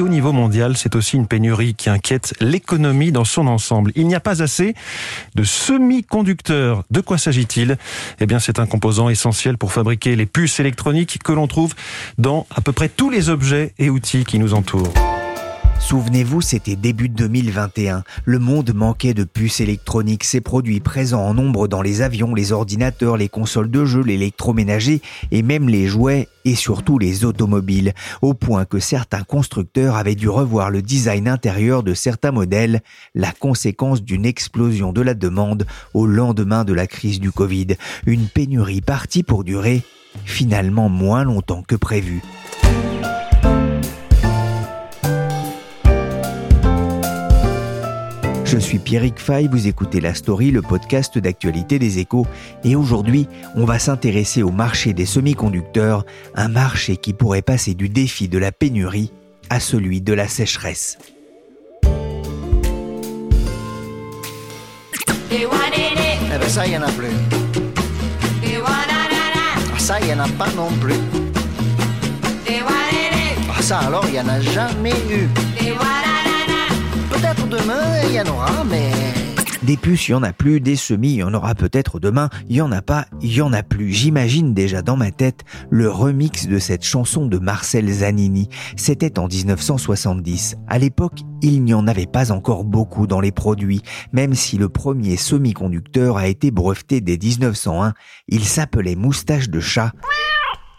Et au niveau mondial, c'est aussi une pénurie qui inquiète l'économie dans son ensemble. Il n'y a pas assez de semi-conducteurs. De quoi s'agit-il? Eh bien, c'est un composant essentiel pour fabriquer les puces électroniques que l'on trouve dans à peu près tous les objets et outils qui nous entourent. Souvenez-vous, c'était début 2021. Le monde manquait de puces électroniques. Ces produits présents en nombre dans les avions, les ordinateurs, les consoles de jeux, l'électroménager et même les jouets et surtout les automobiles. Au point que certains constructeurs avaient dû revoir le design intérieur de certains modèles, la conséquence d'une explosion de la demande au lendemain de la crise du Covid. Une pénurie partie pour durer finalement moins longtemps que prévu. Je suis Pierrick Fay, vous écoutez La Story, le podcast d'actualité des échos, et aujourd'hui, on va s'intéresser au marché des semi-conducteurs, un marché qui pourrait passer du défi de la pénurie à celui de la sécheresse. Ça, en a plus. En a pas non plus. Ça, alors, il en a jamais eu. Peut-être il y. Des puces, il y en a plus, des semis, il y en aura peut-être demain, il y en a pas, il y en a plus. J'imagine déjà dans ma tête le remix de cette chanson de Marcel Zanini. C'était en 1970. À l'époque, il n'y en avait pas encore beaucoup dans les produits, même si le premier semi-conducteur a été breveté dès 1901, il s'appelait moustache de chat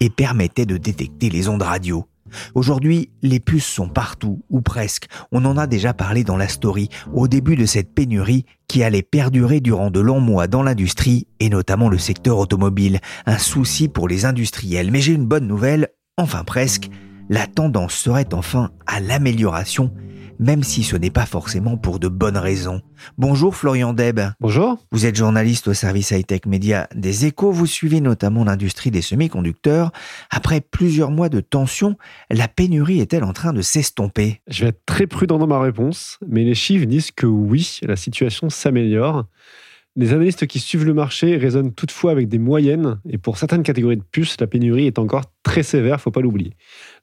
et permettait de détecter les ondes radio. Aujourd'hui, les puces sont partout, ou presque. On en a déjà parlé dans la story, au début de cette pénurie qui allait perdurer durant de longs mois dans l'industrie, et notamment le secteur automobile. Un souci pour les industriels. Mais j'ai une bonne nouvelle, enfin presque. La tendance serait enfin à l'amélioration même si ce n'est pas forcément pour de bonnes raisons. Bonjour Florian Deb. Bonjour. Vous êtes journaliste au service high-tech média des échos, vous suivez notamment l'industrie des semi-conducteurs. Après plusieurs mois de tension, la pénurie est-elle en train de s'estomper? Je vais être très prudent dans ma réponse, mais les chiffres disent que oui, la situation s'améliore. Les analystes qui suivent le marché raisonnent toutefois avec des moyennes, et pour certaines catégories de puces, la pénurie est encore très sévère, faut pas l'oublier.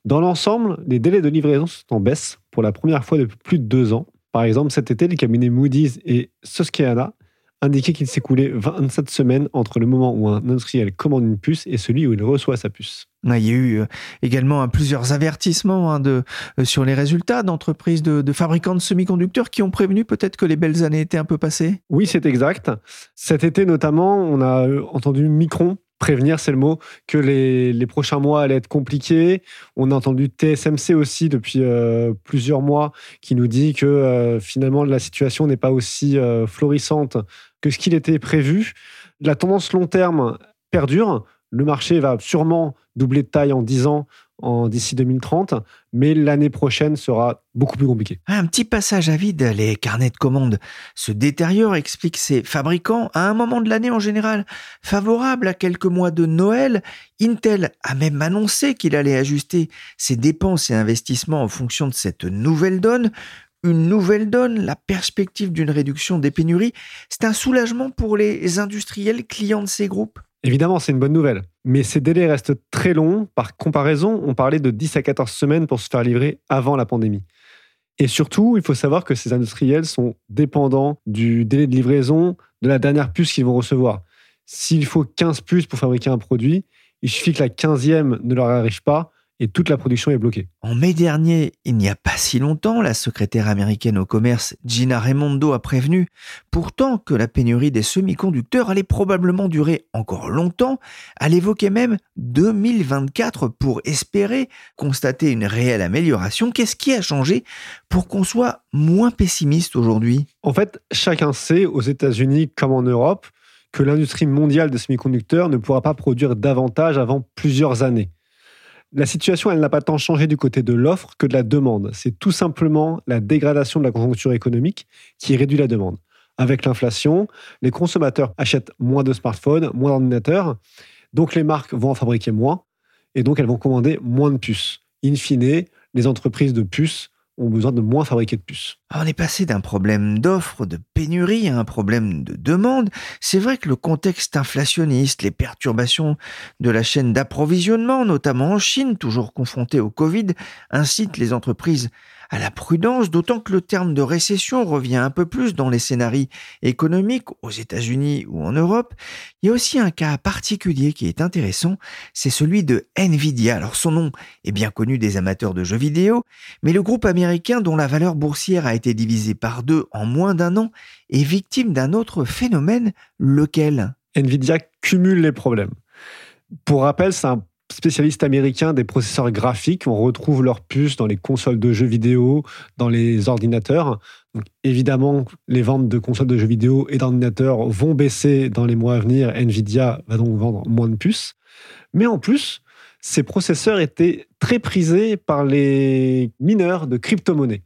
Dans l'ensemble, les délais de livraison sont en baisse pour la première fois depuis plus de deux ans. Par exemple, cet été, les cabinets Moody's et Susquehanna indiquaient qu'il s'écoulait 27 semaines entre le moment où un industriel commande une puce et celui où il reçoit sa puce. Il y a eu euh, également plusieurs avertissements hein, de, euh, sur les résultats d'entreprises de, de, fabricants de semi-conducteurs qui ont prévenu peut-être que les belles années étaient un peu passées? Oui, c'est exact. Cet été notamment, on a euh, entendu Micron prévenir, c'est le mot, que les, prochains mois allaient être compliqués. On a entendu TSMC aussi depuis euh, plusieurs mois qui nous dit que euh, finalement la situation n'est pas aussi euh, florissante que ce qu'il était prévu. La tendance long terme perdure. Le marché va sûrement doubler de taille en 10 ans d'ici 2030, mais l'année prochaine sera beaucoup plus compliquée. Un petit passage à vide, les carnets de commandes se détériorent, explique ces fabricants, à un moment de l'année en général favorable à quelques mois de Noël. Intel a même annoncé qu'il allait ajuster ses dépenses et investissements en fonction de cette nouvelle donne une nouvelle donne, la perspective d'une réduction des pénuries, c'est un soulagement pour les industriels clients de ces groupes Évidemment, c'est une bonne nouvelle. Mais ces délais restent très longs. Par comparaison, on parlait de 10 à 14 semaines pour se faire livrer avant la pandémie. Et surtout, il faut savoir que ces industriels sont dépendants du délai de livraison de la dernière puce qu'ils vont recevoir. S'il faut 15 puces pour fabriquer un produit, il suffit que la 15e ne leur arrive pas et toute la production est bloquée. En mai dernier, il n'y a pas si longtemps, la secrétaire américaine au commerce Gina Raimondo a prévenu pourtant que la pénurie des semi-conducteurs allait probablement durer encore longtemps. Elle évoquait même 2024 pour espérer constater une réelle amélioration. Qu'est-ce qui a changé pour qu'on soit moins pessimiste aujourd'hui? En fait, chacun sait, aux États-Unis comme en Europe, que l'industrie mondiale de semi-conducteurs ne pourra pas produire davantage avant plusieurs années. La situation, elle n'a pas tant changé du côté de l'offre que de la demande. C'est tout simplement la dégradation de la conjoncture économique qui réduit la demande. Avec l'inflation, les consommateurs achètent moins de smartphones, moins d'ordinateurs, donc les marques vont en fabriquer moins, et donc elles vont commander moins de puces. In fine, les entreprises de puces besoin de moins fabriquer de puces. On est passé d'un problème d'offre, de pénurie à un problème de demande. C'est vrai que le contexte inflationniste, les perturbations de la chaîne d'approvisionnement, notamment en Chine, toujours confrontée au Covid, incitent les entreprises à la prudence, d'autant que le terme de récession revient un peu plus dans les scénarios économiques aux États-Unis ou en Europe. Il y a aussi un cas particulier qui est intéressant, c'est celui de Nvidia. Alors son nom est bien connu des amateurs de jeux vidéo, mais le groupe américain dont la valeur boursière a été divisée par deux en moins d'un an est victime d'un autre phénomène, lequel? Nvidia cumule les problèmes. Pour rappel, c'est un spécialistes américains des processeurs graphiques. On retrouve leurs puces dans les consoles de jeux vidéo, dans les ordinateurs. évidemment, les ventes de consoles de jeux vidéo et d'ordinateurs vont baisser dans les mois à venir. Nvidia va donc vendre moins de puces. Mais en plus, ces processeurs étaient très prisés par les mineurs de crypto-monnaies.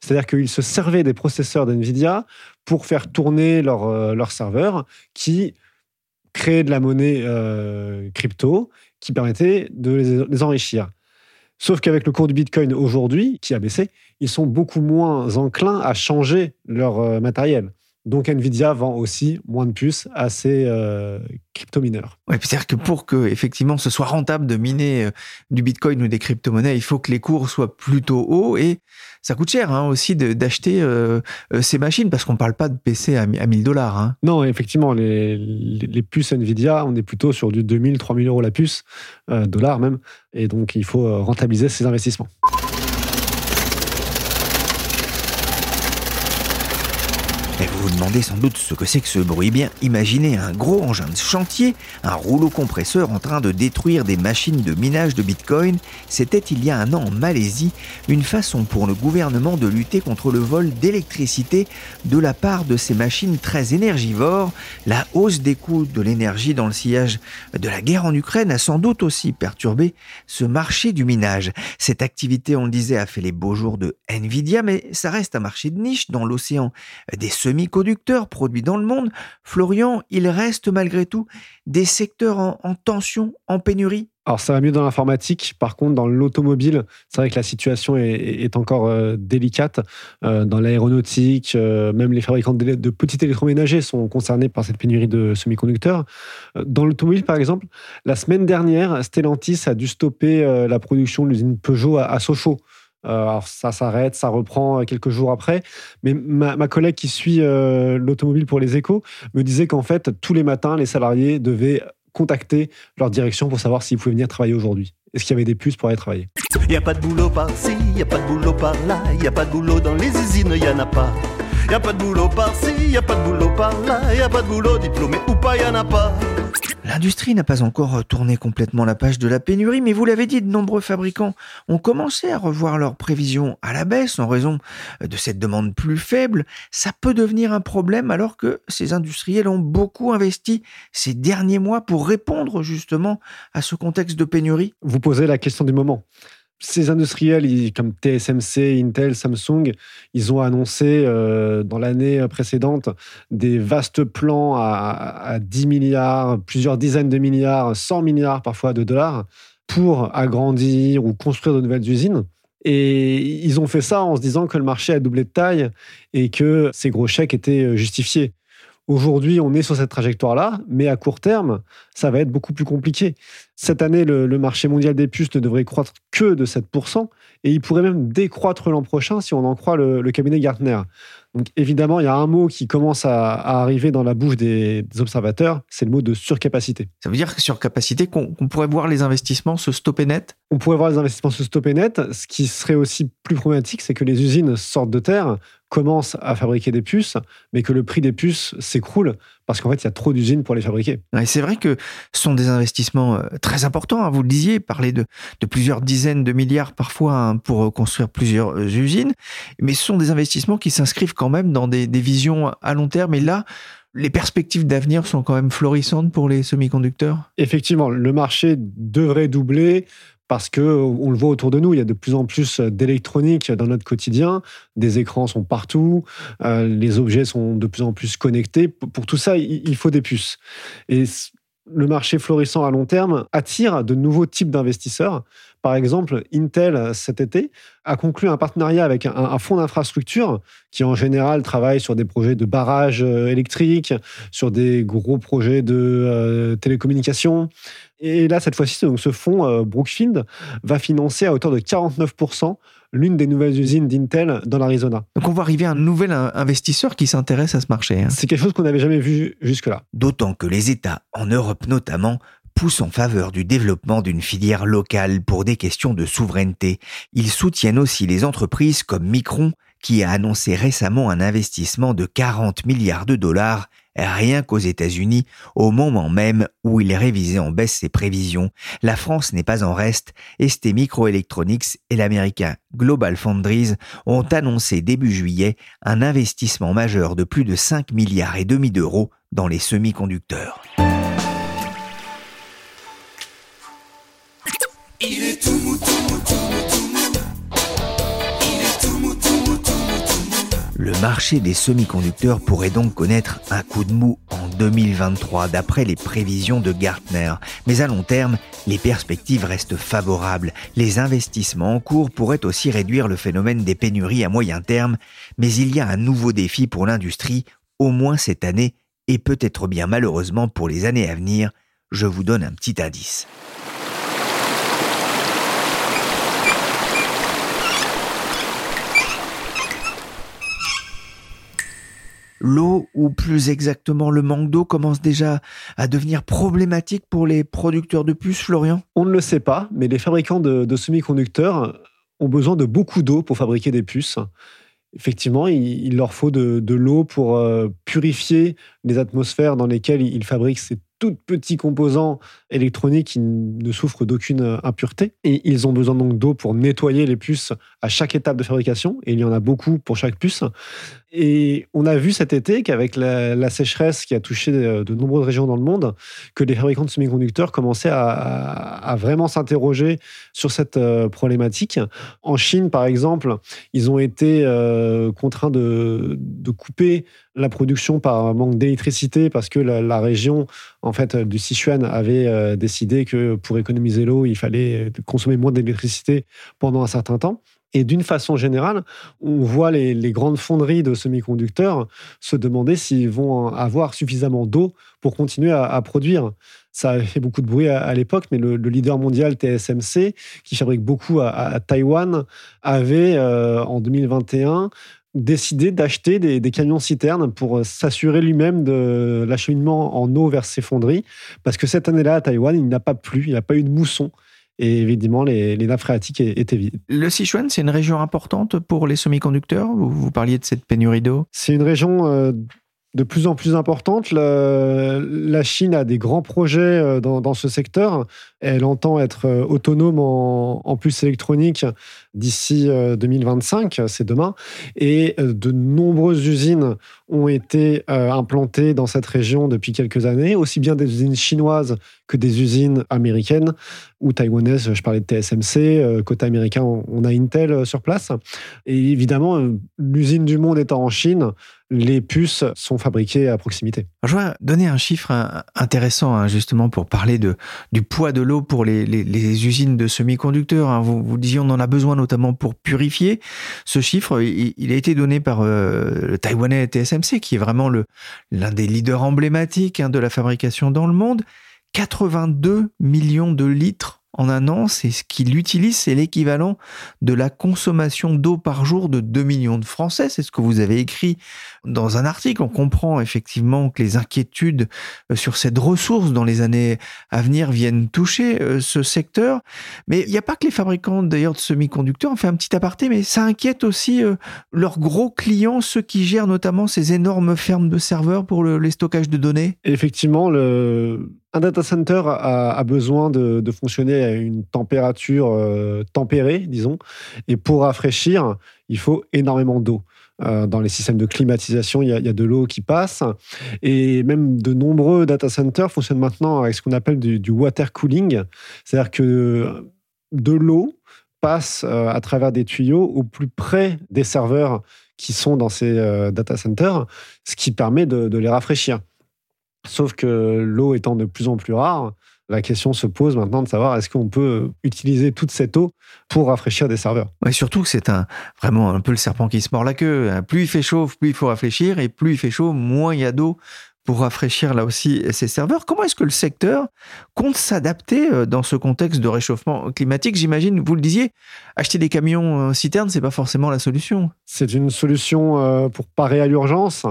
C'est-à-dire qu'ils se servaient des processeurs d'NVIDIA pour faire tourner leurs leur euh, serveurs qui créaient de la monnaie euh, crypto qui permettait de les, enrichir. Sauf qu'avec le cours du Bitcoin aujourd'hui, qui a baissé, ils sont beaucoup moins enclins à changer leur euh, matériel. Donc Nvidia vend aussi moins de puces à ses euh, crypto-mineurs. Ouais, c'est-à-dire que pour que effectivement ce soit rentable de miner euh, du Bitcoin ou des crypto-monnaies, il faut que les cours soient plutôt hauts et ça coûte cher hein, aussi d'acheter euh, ces machines parce qu'on ne parle pas de PC à, 1000 dollars. Hein. Non, effectivement, les, les, puces Nvidia, on est plutôt sur du 2000, 3000 euros la puce, dollars même, et donc il faut rentabiliser ces investissements. Vous vous demandez sans doute ce que c'est que ce bruit. Bien, imaginez un gros engin de chantier, un rouleau compresseur en train de détruire des machines de minage de Bitcoin. C'était il y a un an en Malaisie une façon pour le gouvernement de lutter contre le vol d'électricité de la part de ces machines très énergivores. La hausse des coûts de l'énergie dans le sillage de la guerre en Ukraine a sans doute aussi perturbé ce marché du minage. Cette activité, on le disait, a fait les beaux jours de Nvidia, mais ça reste un marché de niche dans l'océan des semi-conducteurs produits dans le monde, Florian, il reste malgré tout des secteurs en, tension, en pénurie alors ça va mieux dans l'informatique, par contre dans l'automobile, c'est vrai que la situation est, encore euh, délicate. Euh, dans l'aéronautique, euh, même les fabricants de, de, petits électroménagers sont concernés par cette pénurie de semi-conducteurs. dans l'automobile par exemple, la semaine dernière, Stellantis a dû stopper la production de l'usine Peugeot à Sochaux. Euh, alors ça s'arrête, ça reprend euh, quelques jours après. Mais ma, collègue qui suit euh, l'automobile pour les échos me disait qu'en fait, tous les matins, les salariés devaient contacter leur direction pour savoir s'ils pouvaient venir travailler aujourd'hui. Est-ce qu'il y avait des puces pour aller travailler? Il n'y a pas de boulot par-ci, il n'y a pas de boulot par-là, il n'y a pas de boulot dans les usines, il n'y en a pas. Il n'y a pas de boulot par-ci, il n'y a pas de boulot par-là, il n'y a pas de boulot diplômé ou pas, il n'y en a pas. L'industrie n'a pas encore tourné complètement la page de la pénurie, mais vous l'avez dit, de nombreux fabricants ont commencé à revoir leurs prévisions à la baisse en raison de cette demande plus faible. Ça peut devenir un problème alors que ces industriels ont beaucoup investi ces derniers mois pour répondre justement à ce contexte de pénurie? Vous posez la question du moment ces industriels comme TSMC, Intel, Samsung, ils ont annoncé euh, dans l'année précédente des vastes plans à, 10 milliards, plusieurs dizaines de milliards, 100 milliards parfois de dollars pour agrandir ou construire de nouvelles usines. Et ils ont fait ça en se disant que le marché a doublé de taille et que ces gros chèques étaient justifiés. Aujourd'hui, on est sur cette trajectoire-là, mais à court terme, ça va être beaucoup plus compliqué. Cette année, le, marché mondial des puces ne devrait croître que de 7%, et il pourrait même décroître l'an prochain si on en croit le, cabinet Gartner. Donc évidemment, il y a un mot qui commence à, arriver dans la bouche des, observateurs, c'est le mot de surcapacité. Ça veut dire que surcapacité, qu'on pourrait voir les investissements se stopper net? On pourrait voir les investissements se stopper net. Ce qui serait aussi plus problématique, c'est que les usines sortent de terre, commence à fabriquer des puces, mais que le prix des puces s'écroule parce qu'en fait, il y a trop d'usines pour les fabriquer. c'est vrai que ce sont des investissements euh, très importants. Hein. Vous le disiez, parler de, de plusieurs dizaines de milliards parfois hein, pour euh, construire plusieurs euh, usines, mais ce sont des investissements qui s'inscrivent quand même dans des, des visions à long terme. Et là, Les perspectives d'avenir sont quand même florissantes pour les semi-conducteurs? Effectivement, le marché devrait doubler parce que on le voit autour de nous, il y a de plus en plus d'électronique dans notre quotidien. Des écrans sont partout, euh, les objets sont de plus en plus connectés. Pour tout ça, il faut des puces. Et le marché florissant à long terme attire de nouveaux types d'investisseurs. Par exemple, Intel, cet été, a conclu un partenariat avec un, fonds d'infrastructure qui, en général, travaille sur des projets de barrages euh, électriques, sur des gros projets de euh, télécommunications. Et là, cette fois-ci, donc, ce fonds, euh, Brookfield, va financer à hauteur de 49% l'une des nouvelles usines d'Intel dans l'Arizona. Donc on voit arriver un nouvel investisseur qui s'intéresse à ce marché. Hein. C'est quelque chose qu'on n'avait jamais vu jusque-là. D'autant que les États, en Europe notamment, poussent en faveur du développement d'une filière locale pour des questions de souveraineté. Ils soutiennent aussi les entreprises comme Micron, qui a annoncé récemment un investissement de 40 milliards de dollars rien qu'aux États-Unis, au moment même où il révisé en baisse ses prévisions. La France n'est pas en reste, ST Microelectronics et l'américain Global Foundries ont annoncé début juillet un investissement majeur de plus de 5 milliards et demi d'euros dans les semi-conducteurs. Marché des semi-conducteurs pourrait donc connaître un coup de mou en 2023 d'après les prévisions de Gartner. Mais à long terme, les perspectives restent favorables. Les investissements en cours pourraient aussi réduire le phénomène des pénuries à moyen terme, mais il y a un nouveau défi pour l'industrie, au moins cette année, et peut-être bien malheureusement pour les années à venir. Je vous donne un petit indice. L'eau, ou plus exactement le manque d'eau, commence déjà à devenir problématique pour les producteurs de puces, Florian? On ne le sait pas, mais les fabricants de, semi-conducteurs ont besoin de beaucoup d'eau pour fabriquer des puces. Effectivement, il, leur faut de, l'eau pour euh, purifier les atmosphères dans lesquelles ils fabriquent ces tout petits composants électroniques qui ne souffrent d'aucune impureté. Et ils ont besoin donc d'eau pour nettoyer les puces à chaque étape de fabrication. Et il y en a beaucoup pour chaque puce. Et on a vu cet été qu'avec la, sécheresse qui a touché de, nombreuses régions dans le monde, que les fabricants de semi-conducteurs commençaient à, vraiment s'interroger sur cette euh, problématique. En Chine, par exemple, ils ont été euh, contraints de, couper la production par manque d'électricité parce que la, région en fait du Sichuan avait euh, décidé que pour économiser l'eau, il fallait consommer moins d'électricité pendant un certain temps. Et d'une façon générale, on voit les, grandes fonderies de semi-conducteurs se demander s'ils vont avoir suffisamment d'eau pour continuer à, produire. Ça a fait beaucoup de bruit à, l'époque, mais le, leader mondial TSMC, qui fabrique beaucoup à, Taïwan, avait euh, en 2021 décidé d'acheter des, des camions-citernes pour s'assurer lui-même de l'acheminement en eau vers ses fonderies, parce que cette année-là, à Taïwan, il n'a pas plu, il n'y a pas eu de mousson. Et évidemment, les, les nappes phréatiques étaient vides. Le Sichuan, c'est une région importante pour les semi-conducteurs? Vous parliez de cette pénurie d'eau? C'est une région euh, de plus en plus importante. la Chine a des grands projets euh, dans, ce secteur. Elle entend être euh, autonome en, en puces électroniques d'ici 2025, c'est demain. Et de nombreuses usines ont été implantées dans cette région depuis quelques années, aussi bien des usines chinoises que des usines américaines ou taïwanaises. Je parlais de TSMC. Euh, côté américain, on a Intel euh, sur place. Et évidemment, euh, l'usine du monde étant en Chine, les puces sont fabriquées à proximité. Je vais donner un chiffre intéressant hein, justement pour parler de, du poids de pour les, usines de semi-conducteurs. Hein. Vous, disiez on en a besoin notamment pour purifier. Ce chiffre, il, a été donné par le taïwanais TSMC qui est vraiment l'un des leaders emblématiques hein, de la fabrication dans le monde. 82 millions de litres en un an, c'est ce qu'il utilise, c'est l'équivalent de la consommation d'eau par jour de 2 millions de Français. C'est ce que vous avez écrit dans un article. On comprend effectivement que les inquiétudes euh, sur cette ressource dans les années à venir viennent toucher euh, ce secteur. Mais il n'y a pas que les fabricants d'ailleurs de semi-conducteurs. On fait un petit aparté, mais ça inquiète aussi euh, leurs gros clients, ceux qui gèrent notamment ces énormes fermes de serveurs pour les stockages de données. Effectivement, un data center a, besoin de, fonctionner à une température tempérée, disons, et pour rafraîchir, il faut énormément d'eau. Euh, dans les systèmes de climatisation, il y, a, de l'eau qui passe. Et même de nombreux data centers fonctionnent maintenant avec ce qu'on appelle du, du water cooling. C'est-à-dire que de l'eau passe à travers des tuyaux au plus près des serveurs qui sont dans ces data centers, ce qui permet de les rafraîchir. Sauf que l'eau étant de plus en plus rare, la question se pose maintenant de savoir est-ce qu'on peut utiliser toute cette eau pour rafraîchir des serveurs. Ouais, surtout que c'est vraiment un peu le serpent qui se mord la queue. Plus il fait chaud, plus il faut rafraîchir, et plus il fait chaud, moins il y a d'eau pour rafraîchir là aussi ses serveurs. Comment est-ce que le secteur compte s'adapter euh, dans ce contexte de réchauffement climatique? J'imagine, vous le disiez, acheter des camions euh, citernes, c'est pas forcément la solution. C'est une solution euh, pour parer à l'urgence,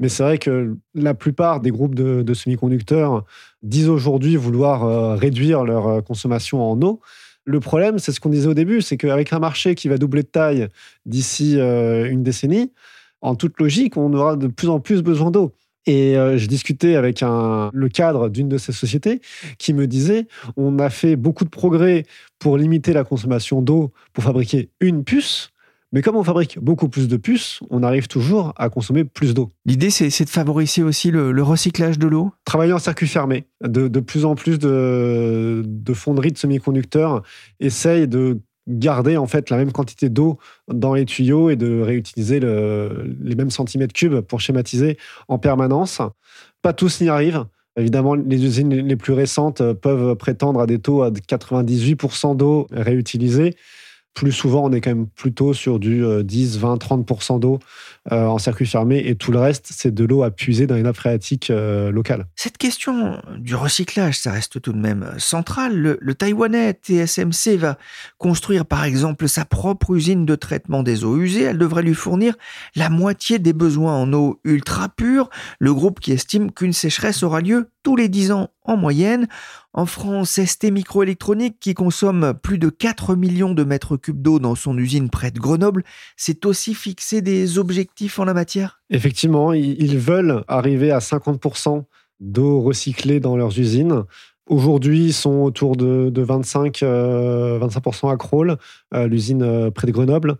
mais c'est vrai que la plupart des groupes de, semi-conducteurs disent aujourd'hui vouloir réduire leur consommation en eau. Le problème, c'est ce qu'on disait au début, c'est qu'avec un marché qui va doubler de taille d'ici une décennie, en toute logique, on aura de plus en plus besoin d'eau. Et euh, je discutais avec un, le cadre d'une de ces sociétés qui me disait on a fait beaucoup de progrès pour limiter la consommation d'eau pour fabriquer une puce. Mais comme on fabrique beaucoup plus de puces, on arrive toujours à consommer plus d'eau. L'idée, c'est de favoriser aussi le, recyclage de l'eau? Travailler en circuit fermé. De, de plus en plus de, de fonderies de semi-conducteurs essayent de garder en fait la même quantité d'eau dans les tuyaux et de réutiliser les mêmes centimètres cubes pour schématiser en permanence. Pas tous n'y arrivent. Évidemment, les usines les plus récentes peuvent prétendre à des taux à 98% d'eau réutilisée. Plus souvent, on est quand même plutôt sur du 10, 20, 30% d'eau euh, en circuit fermé et tout le reste, c'est de l'eau à puiser dans les nappes phréatiques euh, locales. Cette question du recyclage, ça reste tout de même central. Le, le Taïwanais TSMC va construire par exemple sa propre usine de traitement des eaux usées. Elle devrait lui fournir la moitié des besoins en eau ultra pure. Le groupe qui estime qu'une sécheresse aura lieu tous les 10 ans en moyenne. En France, ST Microélectronique, qui consomme plus de 4 millions de mètres cubes d'eau dans son usine près de Grenoble, s'est aussi fixé des objectifs en la matière? Effectivement, ils veulent arriver à 50% d'eau recyclée dans leurs usines. Aujourd'hui, ils sont autour de, 25, 25% euh, à Crolles, euh, l'usine euh, près de Grenoble.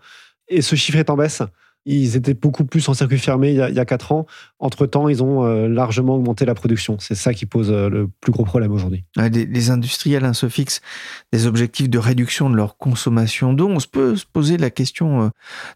Et ce chiffre est en baisse. Ils étaient beaucoup plus en circuit fermé il y a, il 4 ans. Entre-temps, ils ont euh, largement augmenté la production. C'est ça qui pose euh, le plus gros problème aujourd'hui. Les, industriels hein, se fixent des objectifs de réduction de leur consommation d'eau. On se peut se poser la question euh,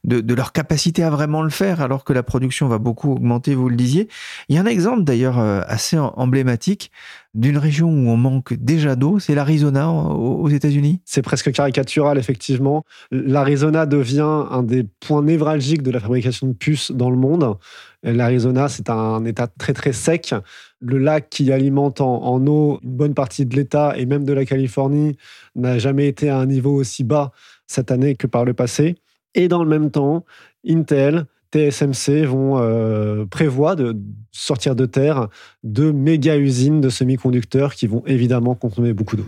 de, leur capacité à vraiment le faire alors que la production va beaucoup augmenter, vous le disiez. Il y a un exemple d'ailleurs assez emblématique d'une région où on manque déjà d'eau, c'est l'Arizona aux États-Unis? C'est presque caricatural, effectivement. L'Arizona devient un des points névralgiques de la fabrication de puces dans le monde. L'Arizona, c'est un état très très sec. Le lac qui alimente en, eau une bonne partie de l'État et même de la Californie n'a jamais été à un niveau aussi bas cette année que par le passé. Et dans le même temps, Intel, TSMC vont euh, prévoir de sortir de terre deux méga usines de semi-conducteurs qui vont évidemment consommer beaucoup d'eau.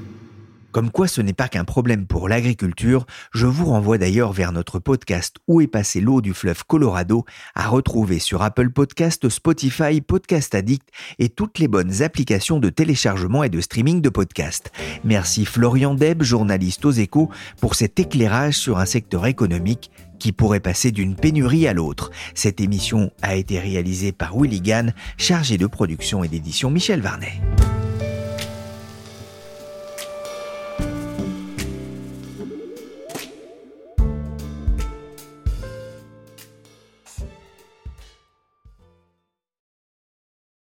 Comme quoi ce n'est pas qu'un problème pour l'agriculture, je vous renvoie d'ailleurs vers notre podcast Où est passée l'eau du fleuve Colorado à retrouver sur Apple Podcast, Spotify, Podcast Addict et toutes les bonnes applications de téléchargement et de streaming de podcasts. Merci Florian Deb, journaliste aux échos, pour cet éclairage sur un secteur économique qui pourrait passer d'une pénurie à l'autre. Cette émission a été réalisée par Willy Gann, chargé de production et d'édition Michel Varnet.